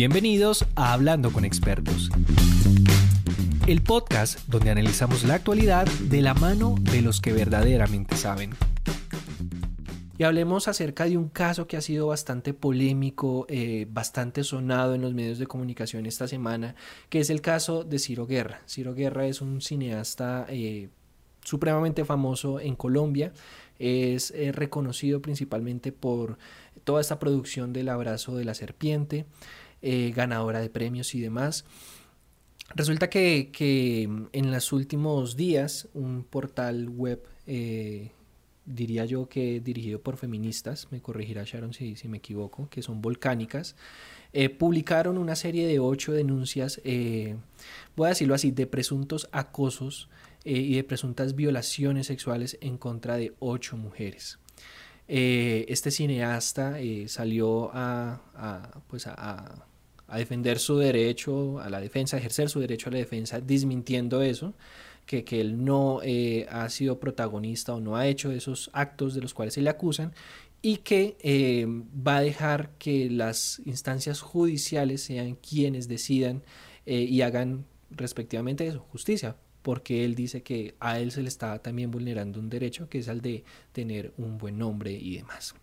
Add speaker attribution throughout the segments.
Speaker 1: Bienvenidos a Hablando con Expertos, el podcast donde analizamos la actualidad de la mano de los que verdaderamente saben. Y hablemos acerca de un caso que ha sido bastante polémico, eh, bastante sonado en los medios de comunicación esta semana, que es el caso de Ciro Guerra. Ciro Guerra es un cineasta eh, supremamente famoso en Colombia, es eh, reconocido principalmente por toda esta producción del abrazo de la serpiente, eh, ganadora de premios y demás. Resulta que, en los últimos días un portal web, eh, diría yo que dirigido por feministas, me corregirá Sharon si, si me equivoco, que son volcánicas, publicaron una serie de ocho denuncias, voy a decirlo así, de presuntos acosos eh, y de presuntas violaciones sexuales en contra de ocho mujeres. Eh, este cineasta eh, salió a, pues a, defender su derecho a la defensa, a ejercer su derecho a la defensa, desmintiendo eso, que, que él no ha sido protagonista o no ha hecho esos actos de los cuales se le acusan y que va a dejar que las instancias judiciales sean quienes decidan y hagan respectivamente eso, justicia, porque él dice que a él se le está también vulnerando un derecho que es el de tener un buen nombre y demás.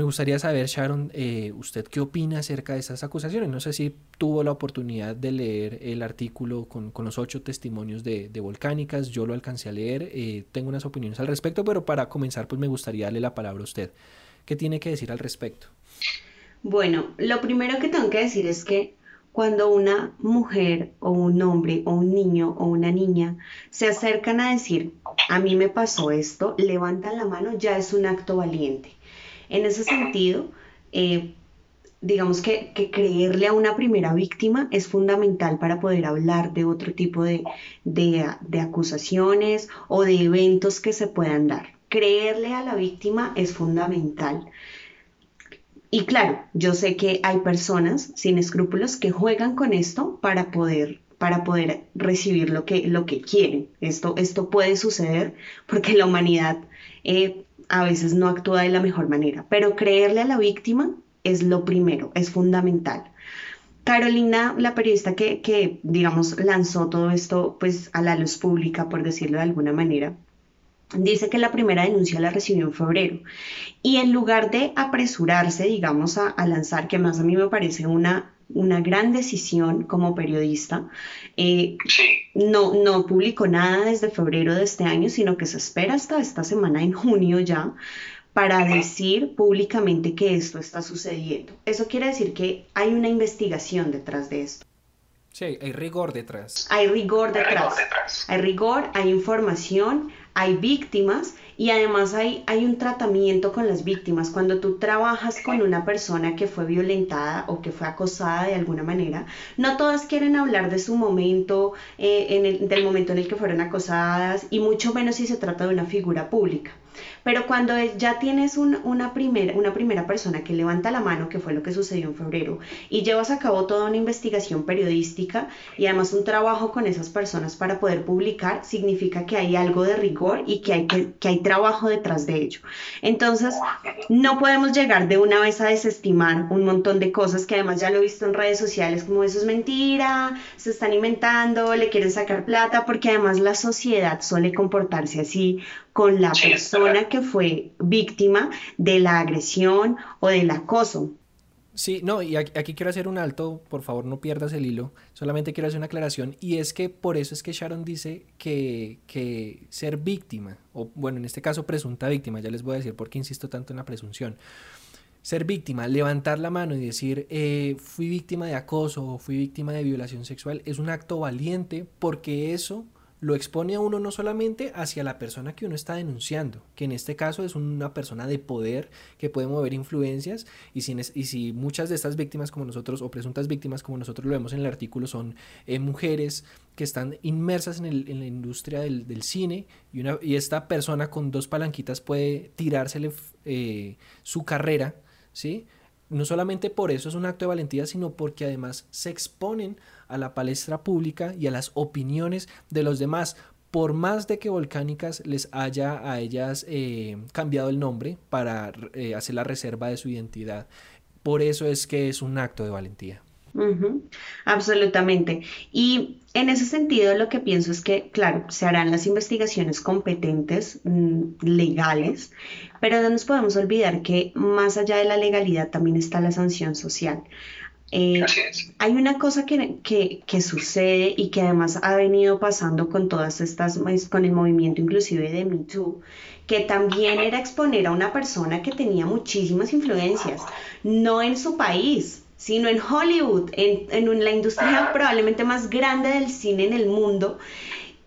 Speaker 1: Me gustaría saber, Sharon, eh, ¿usted qué opina acerca de esas acusaciones? No sé si tuvo la oportunidad de leer el artículo con, los ocho testimonios de, Volcánicas, yo lo alcancé a leer, eh, tengo unas opiniones al respecto, pero para comenzar, pues me gustaría darle la palabra a usted. ¿Qué tiene que decir al respecto?
Speaker 2: Bueno, lo primero que tengo que decir es que cuando una mujer o un hombre o un niño o una niña se acercan a decir, a mí me pasó esto, levantan la mano, ya es un acto valiente. En ese sentido, eh, digamos que, creerle a una primera víctima es fundamental para poder hablar de otro tipo de, de acusaciones o de eventos que se puedan dar. Creerle a la víctima es fundamental. Y claro, yo sé que hay personas sin escrúpulos que juegan con esto para poder para poder recibir lo que, lo que quieren. Esto, esto puede suceder porque la humanidad eh, a veces no actúa de la mejor manera, pero creerle a la víctima es lo primero, es fundamental. Carolina, la periodista que, que, digamos, lanzó todo esto pues a la luz pública, por decirlo de alguna manera, dice que la primera denuncia la recibió en febrero y en lugar de apresurarse, digamos, a, lanzar, que más a mí me parece una, una gran decisión como periodista, eh, no, no publicó nada desde febrero de este año, sino que se espera hasta esta semana, en junio ya, para decir públicamente que esto está sucediendo. Eso quiere decir que hay una investigación detrás de esto.
Speaker 1: Sí, hay rigor detrás.
Speaker 2: Hay rigor detrás. Hay rigor, hay información, hay víctimas y además hay, hay un tratamiento con las víctimas. Cuando tú trabajas con una persona que fue violentada o que fue acosada de alguna manera, no todas quieren hablar de su momento, eh, en el, del momento en el que fueron acosadas y mucho menos si se trata de una figura pública. Pero cuando ya tienes una, primera, una primera persona que levanta la mano, que fue lo que sucedió en febrero, y llevas a cabo toda una investigación periodística y además un trabajo con esas personas para poder publicar, significa que hay algo de rigor y que hay, que, hay trabajo detrás de ello. Entonces, no podemos llegar de una vez a desestimar un montón de cosas que además ya lo he visto en redes sociales como eso es mentira, se están inventando, le quieren sacar plata, porque además la sociedad suele comportarse así con la persona que fue víctima de la agresión o del acoso.
Speaker 1: Sí, no, y aquí, quiero hacer un alto, por favor no pierdas el hilo, solamente quiero hacer una aclaración y es que por eso es que Sharon dice que, que ser víctima, o bueno, en este caso presunta víctima, ya les voy a decir por qué insisto tanto en la presunción, ser víctima, levantar la mano y decir eh, fui víctima de acoso o fui víctima de violación sexual es un acto valiente porque eso lo expone a uno no solamente hacia la persona que uno está denunciando, que en este caso es una persona de poder que puede mover influencias y si, muchas de estas víctimas como nosotros o presuntas víctimas como nosotros lo vemos en el artículo son eh, mujeres que están inmersas en, la industria del, cine y, esta persona con dos palanquitas puede tirársele eh, su carrera, ¿sí? No solamente por eso es un acto de valentía, sino porque además se exponen a la palestra pública y a las opiniones de los demás. Por más de que Volcánicas les haya a ellas eh, cambiado el nombre para eh, hacer la reserva de su identidad, por eso es que es un acto de valentía.
Speaker 2: Absolutamente. Y en ese sentido lo que pienso es que, claro, se harán las investigaciones competentes, mm, legales, pero no nos podemos olvidar que más allá de la legalidad también está la sanción social. Eh, hay una cosa que, que, sucede y que además ha venido pasando con todas estas, pues, con el movimiento inclusive de Me Too, que también era exponer a una persona que tenía muchísimas influencias, no en su país, sino en Hollywood, en, en la industria probablemente más grande del cine en el mundo.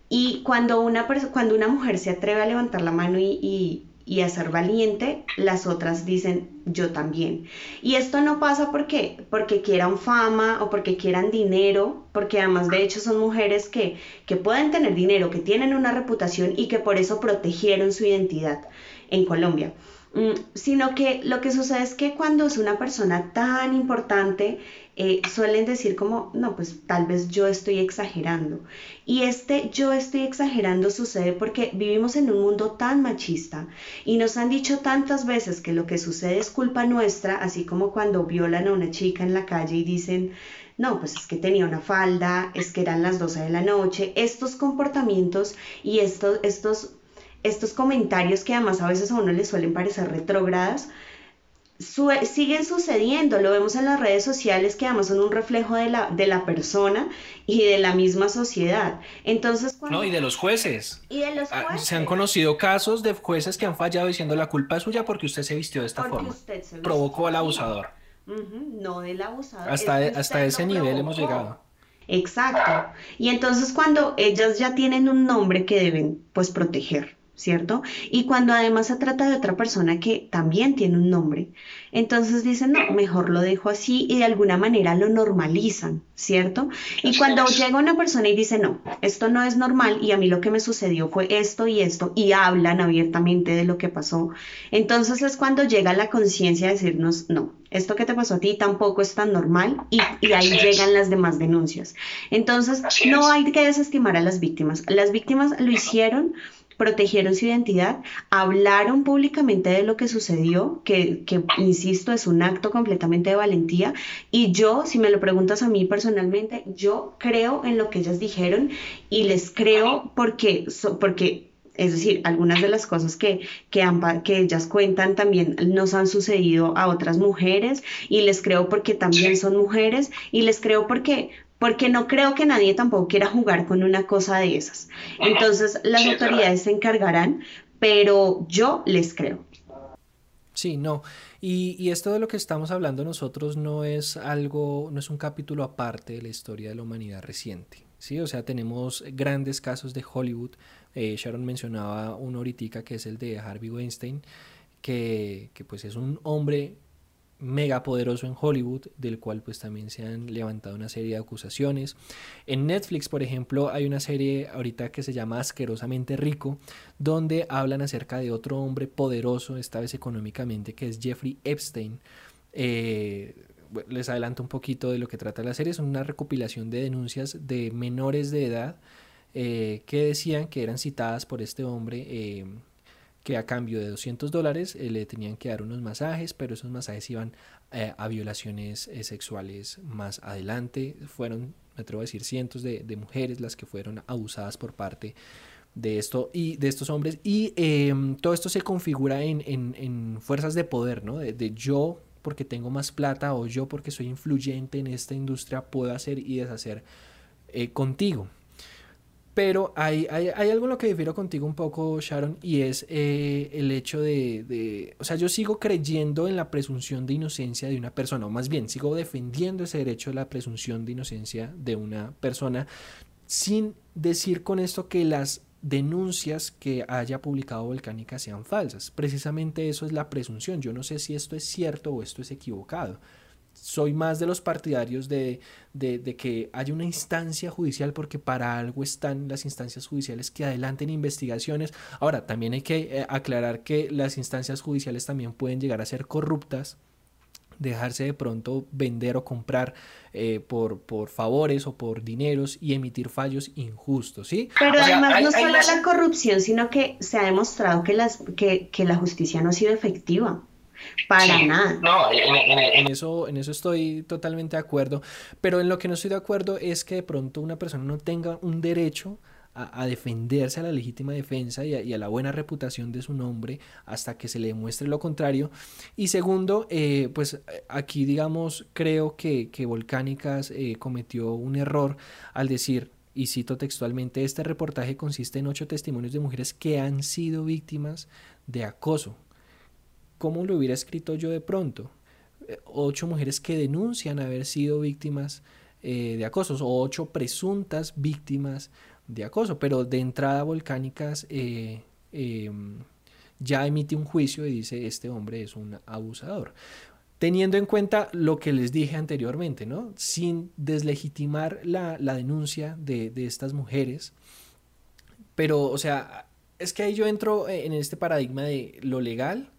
Speaker 2: Y cuando una, cuando una mujer se atreve a levantar la mano y y a ser valiente, las otras dicen yo también. Y esto no pasa porque, porque quieran fama o porque quieran dinero, porque además de hecho son mujeres que, que pueden tener dinero, que tienen una reputación y que por eso protegieron su identidad en Colombia. Mm, sino que lo que sucede es que cuando es una persona tan importante, eh, suelen decir como, no, pues tal vez yo estoy exagerando. Y este yo estoy exagerando sucede porque vivimos en un mundo tan machista y nos han dicho tantas veces que lo que sucede es culpa nuestra, así como cuando violan a una chica en la calle y dicen, no, pues es que tenía una falda, es que eran las 12 de la noche, estos comportamientos y estos, estos estos comentarios que además a veces a uno le suelen parecer retrógradas, siguen sucediendo, lo vemos en las redes sociales que además son un reflejo de la, de la persona y de la misma sociedad. Entonces,
Speaker 1: No, y de los jueces.
Speaker 2: Y de los
Speaker 1: ah, Se han conocido casos de jueces que han fallado diciendo la culpa es suya porque usted se vistió de esta forma. Provocó al abusador.
Speaker 2: no del abusador.
Speaker 1: Hasta, hasta ese nivel hemos llegado.
Speaker 2: Exacto. Y entonces cuando ellas ya tienen un nombre que deben pues proteger ¿cierto? Y cuando además se trata de otra persona que también tiene un nombre, entonces dicen, no, mejor lo dejo así y de alguna manera lo normalizan, ¿cierto? Y cuando llega una persona y dice, no, esto no es normal y a mí lo que me sucedió fue esto y esto y hablan abiertamente de lo que pasó, entonces es cuando llega la conciencia de decirnos, no, esto que te pasó a ti tampoco es tan normal y, y ahí llegan las demás denuncias. Entonces, no hay que desestimar a las víctimas. Las víctimas lo hicieron protegieron su identidad, hablaron públicamente de lo que sucedió, que, que, insisto, es un acto completamente de valentía. Y yo, si me lo preguntas a mí personalmente, yo creo en lo que ellas dijeron y les creo porque, porque es decir, algunas de las cosas que, que, que, ellas cuentan también nos han sucedido a otras mujeres y les creo porque también son mujeres y les creo porque porque no creo que nadie tampoco quiera jugar con una cosa de esas. Entonces las autoridades se encargarán, pero yo les creo.
Speaker 1: Sí, no. Y, y, esto de lo que estamos hablando nosotros no es algo, no es un capítulo aparte de la historia de la humanidad reciente. Sí, o sea, tenemos grandes casos de Hollywood. Eh, Sharon mencionaba uno ahorita que es el de Harvey Weinstein, que, que pues es un hombre mega poderoso en Hollywood, del cual pues también se han levantado una serie de acusaciones. En Netflix, por ejemplo, hay una serie ahorita que se llama Asquerosamente Rico, donde hablan acerca de otro hombre poderoso, esta vez económicamente, que es Jeffrey Epstein. Eh, les adelanto un poquito de lo que trata la serie, es una recopilación de denuncias de menores de edad eh, que decían que eran citadas por este hombre. Eh, que a cambio de 200 dólares eh, le tenían que dar unos masajes, pero esos masajes iban eh, a violaciones eh, sexuales más adelante. Fueron, me atrevo a decir, cientos de, mujeres las que fueron abusadas por parte de esto y de estos hombres. Y em, todo esto se configura en, en, fuerzas de poder, ¿no? De, de yo porque tengo más plata o yo porque soy influyente en esta industria puedo hacer y deshacer contigo. Pero hay, hay, hay, algo en lo que difiero contigo un poco, Sharon, y es eh, el hecho de, de, o sea, yo sigo creyendo en la presunción de inocencia de una persona, o más bien, sigo defendiendo ese derecho de la presunción de inocencia de una persona, sin decir con esto que las denuncias que haya publicado Volcánica sean falsas. Precisamente eso es la presunción. Yo no sé si esto es cierto o esto es equivocado soy más de los partidarios de, que haya una instancia judicial porque para algo están las instancias judiciales que adelanten investigaciones. Ahora, también hay que eh, aclarar que las instancias judiciales también pueden llegar a ser corruptas dejarse de pronto vender o comprar eh, por, por favores o por dineros y emitir fallos injustos, ¿sí?
Speaker 2: Pero además no solo la corrupción, sino que se ha demostrado que, las, que, que la justicia no ha sido efectiva. Para nada.
Speaker 1: No, en, eso, en eso estoy totalmente de acuerdo. Pero en lo que no estoy de acuerdo es que de pronto una persona no tenga un derecho a, defenderse a la legítima defensa y a, la buena reputación de su nombre hasta que se le demuestre lo contrario. Y segundo, eh, pues aquí digamos, creo que, que Volcánicas eh, cometió un error al decir, y cito textualmente, este reportaje consiste en ocho testimonios de mujeres que han sido víctimas de acoso. ¿Cómo lo hubiera escrito yo de pronto? Eh, ocho mujeres que denuncian haber sido víctimas de acosos o ocho presuntas víctimas de acoso, pero de entrada Volcánicas eh, em, ya emite un juicio y dice este hombre es un abusador. Teniendo en cuenta lo que les dije anteriormente, ¿no? Sin deslegitimar la, denuncia de, estas mujeres, pero, o sea, es que ahí yo entro en este paradigma de lo legal,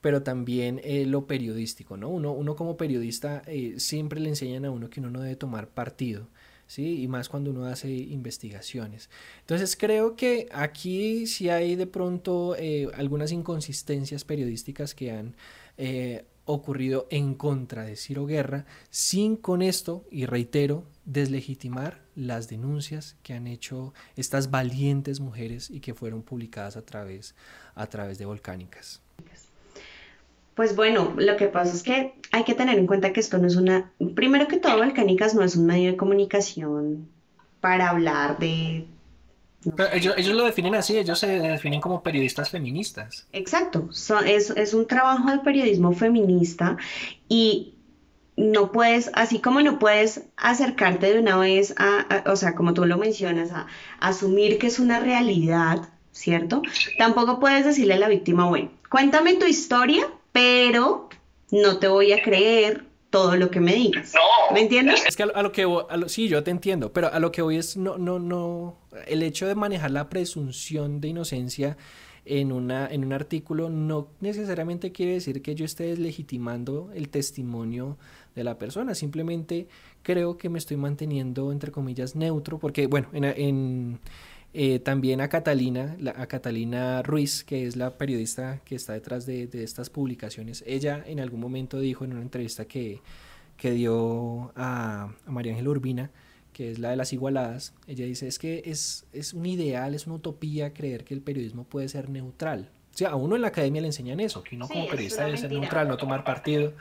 Speaker 1: pero también eh, lo periodístico, ¿no? Uno, uno como periodista eh, siempre le enseñan a uno que uno no debe tomar partido. ¿sí? Y más cuando uno hace investigaciones. Entonces creo que aquí sí hay de pronto eh, algunas inconsistencias periodísticas que han ocurrido en contra de Ciro Guerra, sin con esto, y reitero, deslegitimar las denuncias que han hecho estas valientes mujeres y que fueron publicadas a través, a través de Volcánicas.
Speaker 2: Pues bueno, lo que pasa es que hay que tener en cuenta que esto no es una, primero que todo, Volcánicas no es un medio de comunicación para hablar de...
Speaker 1: ellos, lo definen así, ellos se definen como periodistas feministas.
Speaker 2: Exacto, es, es un trabajo de periodismo feminista y no puedes, así como no puedes acercarte de una vez a, o sea, como tú lo mencionas, a, a, asumir que es una realidad, ¿cierto? Tampoco puedes decirle a la víctima, bueno, cuéntame tu historia pero no te voy a creer todo lo que me digas. ¿Me entiendes?
Speaker 1: Es que a lo, que sí, yo te entiendo, pero a lo que voy es no no no el hecho de manejar la presunción de inocencia en una en un artículo no necesariamente quiere decir que yo esté deslegitimando el testimonio de la persona, simplemente creo que me estoy manteniendo entre comillas neutro porque bueno, en eh, también a Catalina, a Catalina Ruiz, que es la periodista que está detrás de, estas publicaciones. Ella en algún momento dijo en una entrevista que, que dio a, María Ángela Urbina, que es la de las igualadas, ella dice, es que es, es un ideal, es una utopía creer que el periodismo puede ser neutral. O sea, a uno en la academia le enseñan eso, que uno como periodista debe ser neutral, no tomar partido.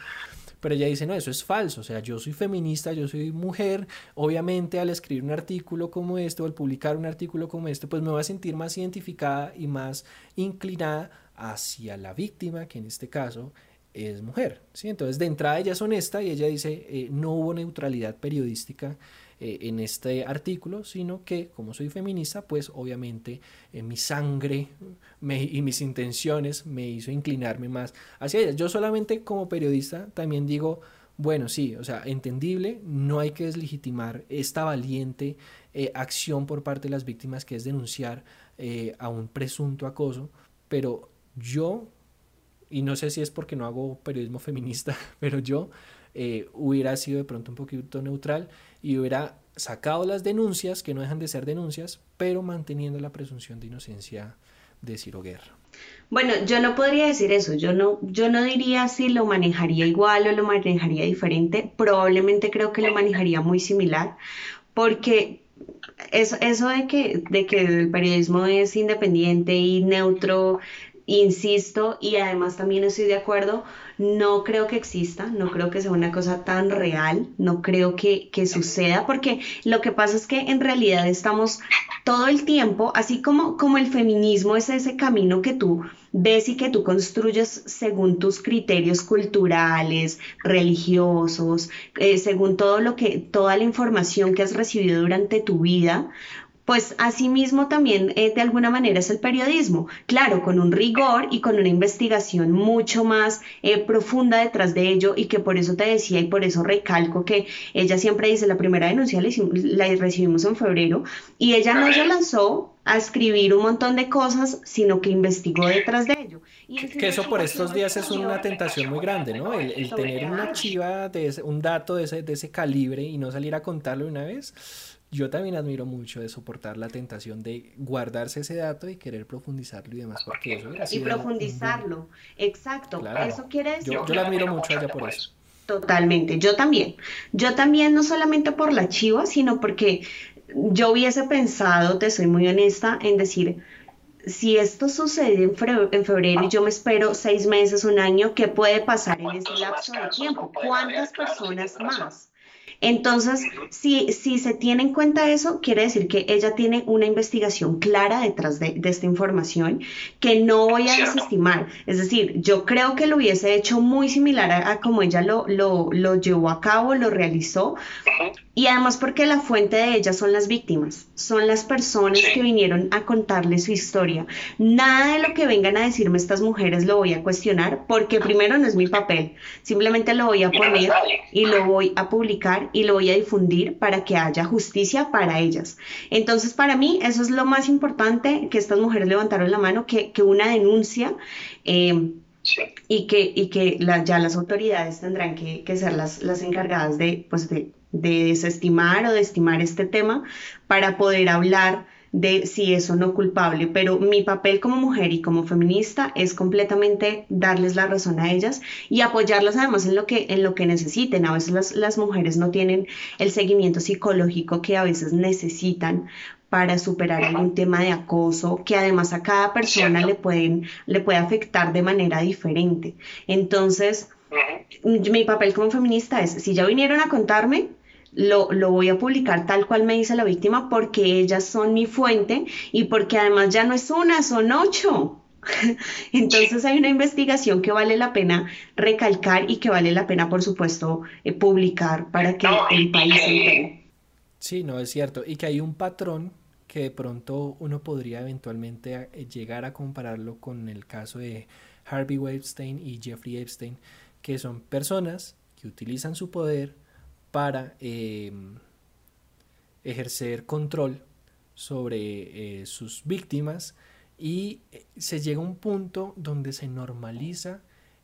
Speaker 1: Pero ella dice, no, eso es falso, o sea, yo soy feminista, yo soy mujer, obviamente al escribir un artículo como este o al publicar un artículo como este, pues me voy a sentir más identificada y más inclinada hacia la víctima, que en este caso es mujer. ¿sí? Entonces, de entrada ella es honesta y ella dice, eh, no hubo neutralidad periodística eh, en este artículo, sino que como soy feminista, pues obviamente eh, mi sangre y mis intenciones me hizo inclinarme más hacia ella. Yo solamente como periodista también digo, bueno, sí, o sea, entendible, no hay que deslegitimar esta valiente eh, acción por parte de las víctimas que es denunciar a un presunto acoso, pero yo, y no sé si es porque no hago periodismo feminista, pero yo hubiera sido de pronto un poquito neutral y hubiera sacado las denuncias, que no dejan de ser denuncias, pero manteniendo la presunción de inocencia de Ciro Guerra.
Speaker 2: Bueno, yo no podría decir eso, yo no, yo no diría si lo manejaría igual o lo manejaría diferente, probablemente creo que lo manejaría muy similar, porque eso, eso de, que, de que el periodismo es independiente y neutro, insisto, y además también estoy de acuerdo, no creo que exista, no creo que sea una cosa tan real, no creo que, que suceda, porque lo que pasa es que en realidad estamos todo el tiempo, así como, como el feminismo es ese camino que tú ves y que tú construyes según tus criterios culturales, religiosos, eh, según todo lo que, toda la información que has recibido durante tu vida, pues asimismo también eh, de alguna manera es el periodismo, claro, con un rigor y con una investigación mucho más eh, profunda detrás de ello y que por eso te decía y por eso recalco que ella siempre dice, la primera denuncia la, recibimos en febrero y ella no se lanzó a escribir un montón de cosas, sino que investigó detrás de ello.
Speaker 1: que, eso por estos días es una tentación muy grande, ¿no? El, tener una chiva, de un dato de ese, de ese calibre y no salir a contarlo una vez yo también admiro mucho de soportar la tentación de guardarse ese dato y querer profundizarlo y demás, porque eso
Speaker 2: Y profundizarlo, exacto. Eso quiere decir...
Speaker 1: Yo, yo la admiro mucho a ella por eso.
Speaker 2: Totalmente, yo también. Yo también, no solamente por la chiva, sino porque yo hubiese pensado, te soy muy honesta, en decir, si esto sucede en febrero y yo me espero seis meses, un año, ¿qué puede pasar en ese lapso de tiempo? ¿Cuántas personas más? Entonces, si, si se tiene en cuenta eso, quiere decir que ella tiene una investigación clara detrás de, esta información que no voy a desestimar. Es decir, yo creo que lo hubiese hecho muy similar a, como ella lo, lo, lo, llevó a cabo, lo realizó, y además porque la fuente de ellas son las víctimas, son las personas que vinieron a contarle su historia. Nada de lo que vengan a decirme estas mujeres lo voy a cuestionar porque primero no es mi papel, simplemente lo voy a poner y lo voy a publicar y lo voy a difundir para que haya justicia para ellas. Entonces para mí eso es lo más importante que estas mujeres levantaron la mano, que, una denuncia. Eh, y que, y que ya las autoridades tendrán que, ser las, las encargadas de, pues de de desestimar o de estimar este tema para poder hablar de si es o no culpable, pero mi papel como mujer y como feminista es completamente darles la razón a ellas y apoyarlas además en lo que, en lo que necesiten. A veces las, las mujeres no tienen el seguimiento psicológico que a veces necesitan para superar algún tema de acoso que además a cada persona le, pueden, le puede afectar de manera diferente. Entonces, mi papel como feminista es, si ya vinieron a contarme, lo, voy a publicar tal cual me dice la víctima porque ellas son mi fuente y porque además ya no es una, son ocho. Entonces hay una investigación que vale la pena recalcar y que vale la pena, por supuesto, eh, publicar para que el país se
Speaker 1: Sí, no, es cierto. Y que hay un patrón que de pronto uno podría eventualmente eh, llegar a compararlo con el caso de Harvey Weinstein y Jeffrey Epstein, que son personas que utilizan su poder para em, ejercer control sobre eh, sus víctimas y eh, se llega a un punto donde se normaliza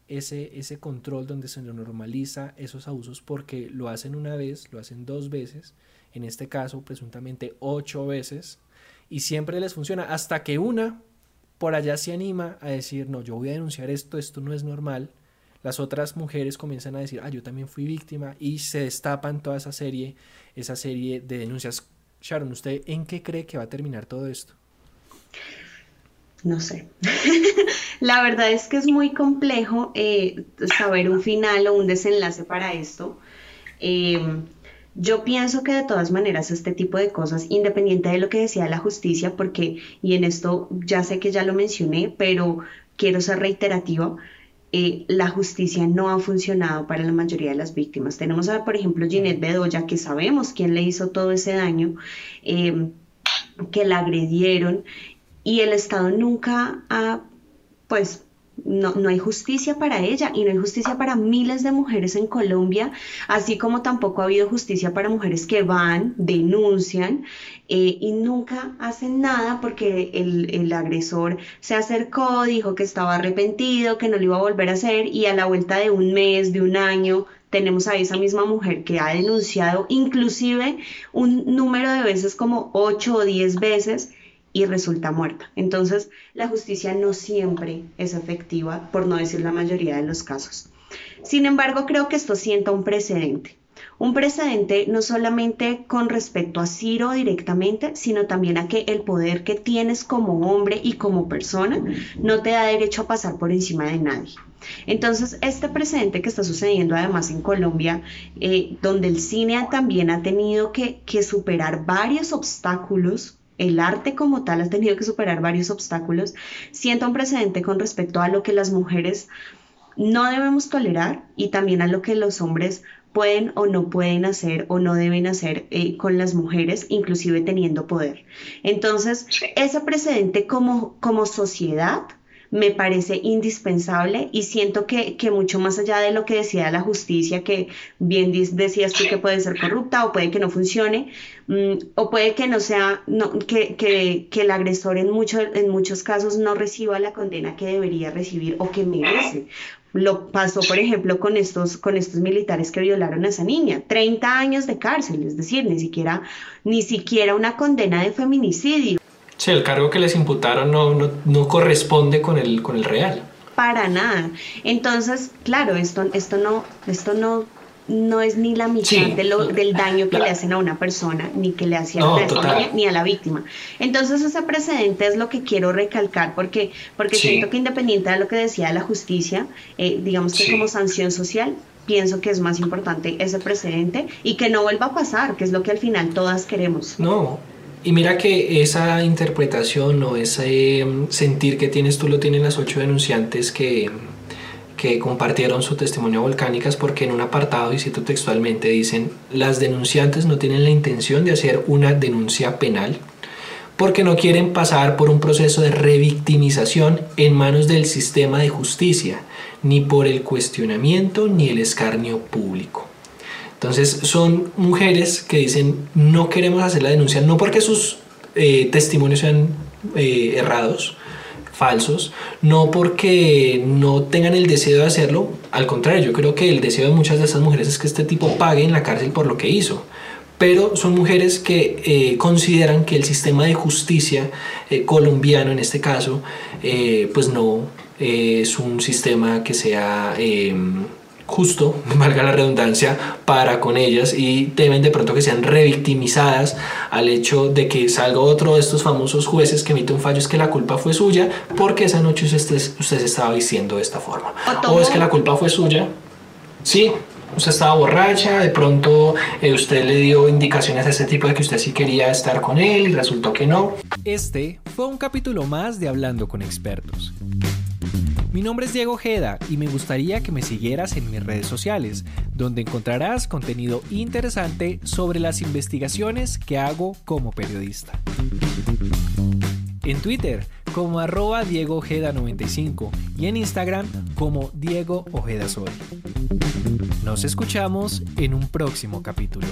Speaker 1: ese, ese control, donde se normaliza esos abusos porque lo hacen una vez, lo hacen dos veces, en este caso presuntamente ocho veces, y siempre les funciona hasta que una por allá se anima a decir, no, yo voy a denunciar esto, esto no es normal, las otras mujeres comienzan a decir, ah, yo también fui víctima y se destapan toda esa serie, esa serie de denuncias. Sharon, ¿usted en qué cree que va a terminar todo esto?
Speaker 2: No sé. La verdad es que es muy complejo eh, saber un final o un desenlace para esto. Em, yo pienso que de todas maneras este tipo de cosas, independiente de lo que decía la justicia, porque, y en esto ya sé que ya lo mencioné, pero quiero ser reiterativa, eh, la justicia no ha funcionado para la mayoría de las víctimas. Tenemos, a, por ejemplo, Ginette Bedoya, que sabemos quién le hizo todo ese daño, em, que la agredieron y el Estado nunca ha, pues, no, no, hay justicia para ella y no hay justicia para miles de mujeres en Colombia, así como tampoco ha habido justicia para mujeres que van, denuncian eh, y nunca hacen nada porque el, el, agresor se acercó, dijo que estaba arrepentido, que no lo iba a volver a hacer y a la vuelta de un mes, de un año, tenemos a esa misma mujer que ha denunciado inclusive un número de veces como 8 o 10 veces y resulta muerta. Entonces, la justicia no siempre es efectiva, por no decir la mayoría de los casos. Sin embargo, creo que esto sienta un precedente. Un precedente no solamente con respecto a Ciro directamente, sino también a que el poder que tienes como hombre y como persona no te da derecho a pasar por encima de nadie. Entonces, este precedente que está sucediendo además en Colombia, eh, donde el cine también ha tenido que, que superar varios obstáculos el arte como tal ha tenido que superar varios obstáculos, sienta un precedente con respecto a lo que las mujeres no debemos tolerar y también a lo que los hombres pueden o no pueden hacer o no deben hacer eh, con las mujeres, inclusive teniendo poder. Entonces, ese precedente como, como sociedad me parece indispensable y siento que, mucho más allá de lo que decía la justicia, que bien decías tú que puede ser corrupta o puede que no funcione, mm, o puede que no sea, no, que, que, que, el agresor en, mucho, en muchos casos no reciba la condena que debería recibir o que merece, lo pasó, por ejemplo, con estos, con estos militares que violaron a esa niña. 30 años de cárcel, es decir, ni siquiera, ni siquiera una condena de feminicidio.
Speaker 1: Sí, el cargo que les imputaron no, no, no corresponde con el, con el real.
Speaker 2: Para nada. Entonces, claro, esto, esto, no, esto no no es ni la mitad de lo, del daño que le hacen a una persona, ni que le hacían a la ni a la víctima. Entonces ese precedente es lo que quiero recalcar, porque, porque siento que independiente de lo que decía la justicia, eh, digamos que como sanción social, pienso que es más importante ese precedente y que no vuelva a pasar, que es lo que al final todas queremos.
Speaker 1: No, y mira que esa interpretación o ese mm, sentir que tienes tú lo tienen las ocho denunciantes que que compartieron su testimonio volcánicas porque en un apartado, y cito textualmente, dicen, las denunciantes no tienen la intención de hacer una denuncia penal porque no quieren pasar por un proceso de revictimización en manos del sistema de justicia, ni por el cuestionamiento ni el escarnio público. Entonces son mujeres que dicen no queremos hacer la denuncia, no porque sus eh, testimonios sean eh, errados, falsos, no porque no tengan el deseo de hacerlo, al contrario, yo creo que el deseo de muchas de esas mujeres es que este tipo pague en la cárcel por lo que hizo. Pero son mujeres que eh, consideran que el sistema de justicia colombiano, en este caso, pues no es un sistema que sea justo, valga la redundancia, para con ellas y temen de pronto que sean revictimizadas al hecho de que salga otro de estos famosos jueces que emite un fallo es que la culpa fue suya porque esa noche usted, usted se estaba diciendo de esta forma. O, es que la culpa fue suya. Sí, usted estaba borracha, de pronto eh, usted le dio indicaciones a ese tipo de que usted sí quería estar con él y resultó que no. Este fue un capítulo más de Hablando con expertos. Mi nombre es Diego Ojeda y me gustaría que me siguieras en mis redes sociales, donde encontrarás contenido interesante sobre las investigaciones que hago como periodista. En Twitter como arroba Diego Ojeda 95 y en Instagram como Diego Ojeda Sol. Nos escuchamos en un próximo capítulo.